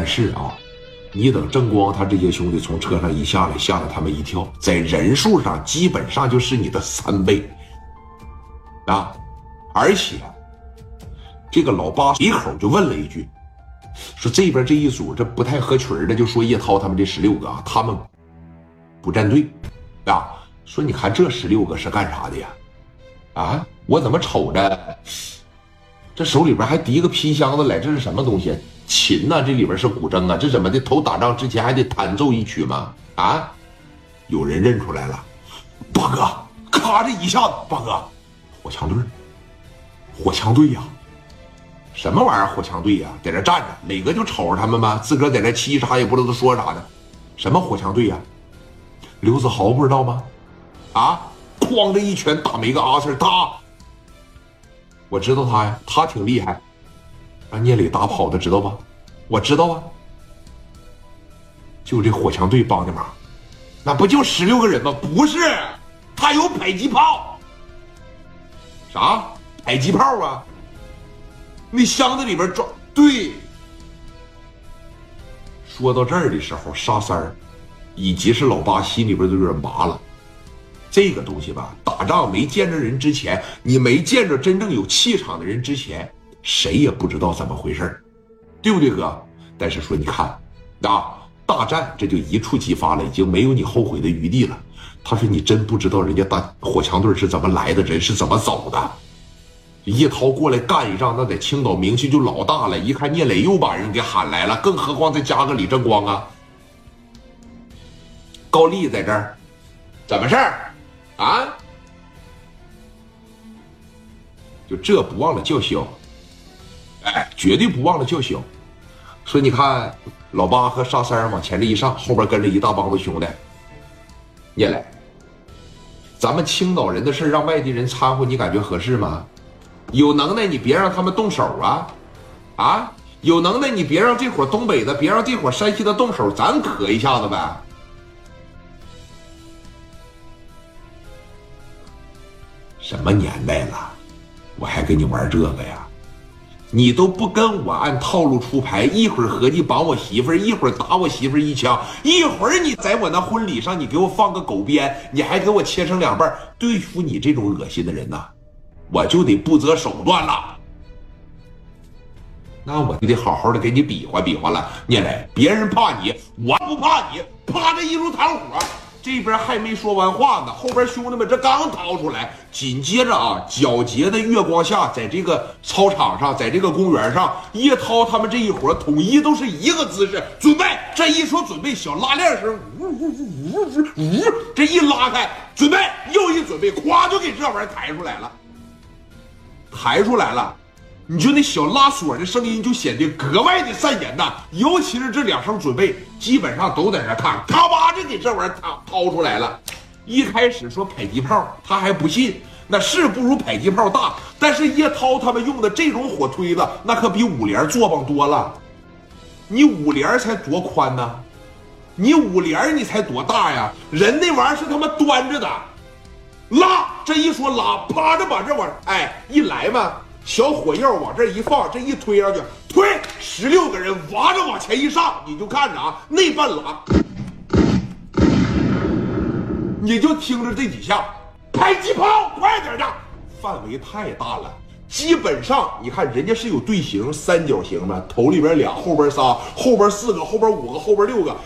但是啊，你等正光他这些兄弟从车上一下来，吓得他们一跳，在人数上基本上就是你的三倍啊！而且这个老八随口就问了一句，说这边这一组这不太合群的，就说叶涛他们这十六个啊，他们不站队啊。说你看这十六个是干啥的呀？啊，我怎么瞅着？这手里边还提个皮箱子来，这是什么东西？琴呐，这里边是古筝啊，这怎么的？头打仗之前还得弹奏一曲吗？啊，有人认出来了，八哥，咔这一下子，八哥，火枪队，火枪队呀，什么玩意儿？火枪队呀，在这站着，磊哥就瞅着他们吧，自个儿在那沏茶，也不知道说啥呢。什么火枪队呀？刘子豪不知道吗？啊，哐的一拳打没个阿 Sir，我知道他呀，他挺厉害，让聂磊打跑的，知道吧？我知道啊，就这火枪队帮的忙，那不就十六个人吗？不是，他有迫击炮，啥迫击炮啊？那箱子里边装对。说到这儿的时候，沙三儿以及是老八心里边都有点麻了。这个东西吧，打仗没见着人之前，你没见着真正有气场的人之前，谁也不知道怎么回事对不对，哥？但是说你看，啊，大战这就一触即发了，已经没有你后悔的余地了。他说你真不知道人家大火枪队是怎么来的，人是怎么走的。叶涛过来干一仗，那在青岛名气就老大了。一看聂磊又把人给喊来了，更何况再加个李正光啊。高丽在这儿，怎么事儿？啊！就这不忘了叫嚣，哎，绝对不忘了叫嚣。说你看，老八和沙三往前这一上，后边跟着一大帮子兄弟。聂磊，咱们青岛人的事让外地人掺和，你感觉合适吗？有能耐你别让他们动手啊！啊，有能耐你别让这伙东北的，别让这伙山西的动手，咱磕一下子呗。什么年代了，我还跟你玩这个呀？你都不跟我按套路出牌，一会儿合计绑我媳妇儿，一会儿打我媳妇儿一枪，一会儿你在我那婚礼上你给我放个狗鞭，你还给我切成两半。对付你这种恶心的人呐，我就得不择手段了。那我就得好好的给你比划比划了，聂磊，别人怕你，我不怕你，怕这一路弹火。这边还没说完话呢，后边兄弟们这刚掏出来，紧接着啊，皎洁的月光下，在这个操场上，在这个公园上，叶涛他们这一伙统一都是一个姿势，准备。这一说准备，小拉链声，呜呜呜呜呜呜，这一拉开，准备，又一准备，咵就给这玩意抬出来了，抬出来了。你就那小拉锁的声音就显得格外的散严呐，尤其是这两声准备，基本上都在那看，咔吧就给这玩意儿掏掏出来了。一开始说迫击炮，他还不信，那是不如迫击炮大，但是叶涛他们用的这种火推子，那可比五连做棒多了。你五连才多宽呢？你五连你才多大呀？人那玩意儿是他妈端着的，拉这一说拉，啪着把这玩意儿哎一来嘛。小火药往这一放，这一推上去，推十六个人，哇着往前一上，你就看着啊，那半拉，你就听着这几下，迫击炮，快点的，范围太大了，基本上你看人家是有队形，三角形的，头里边俩，后边仨，后边四个，后边五个，后边六个。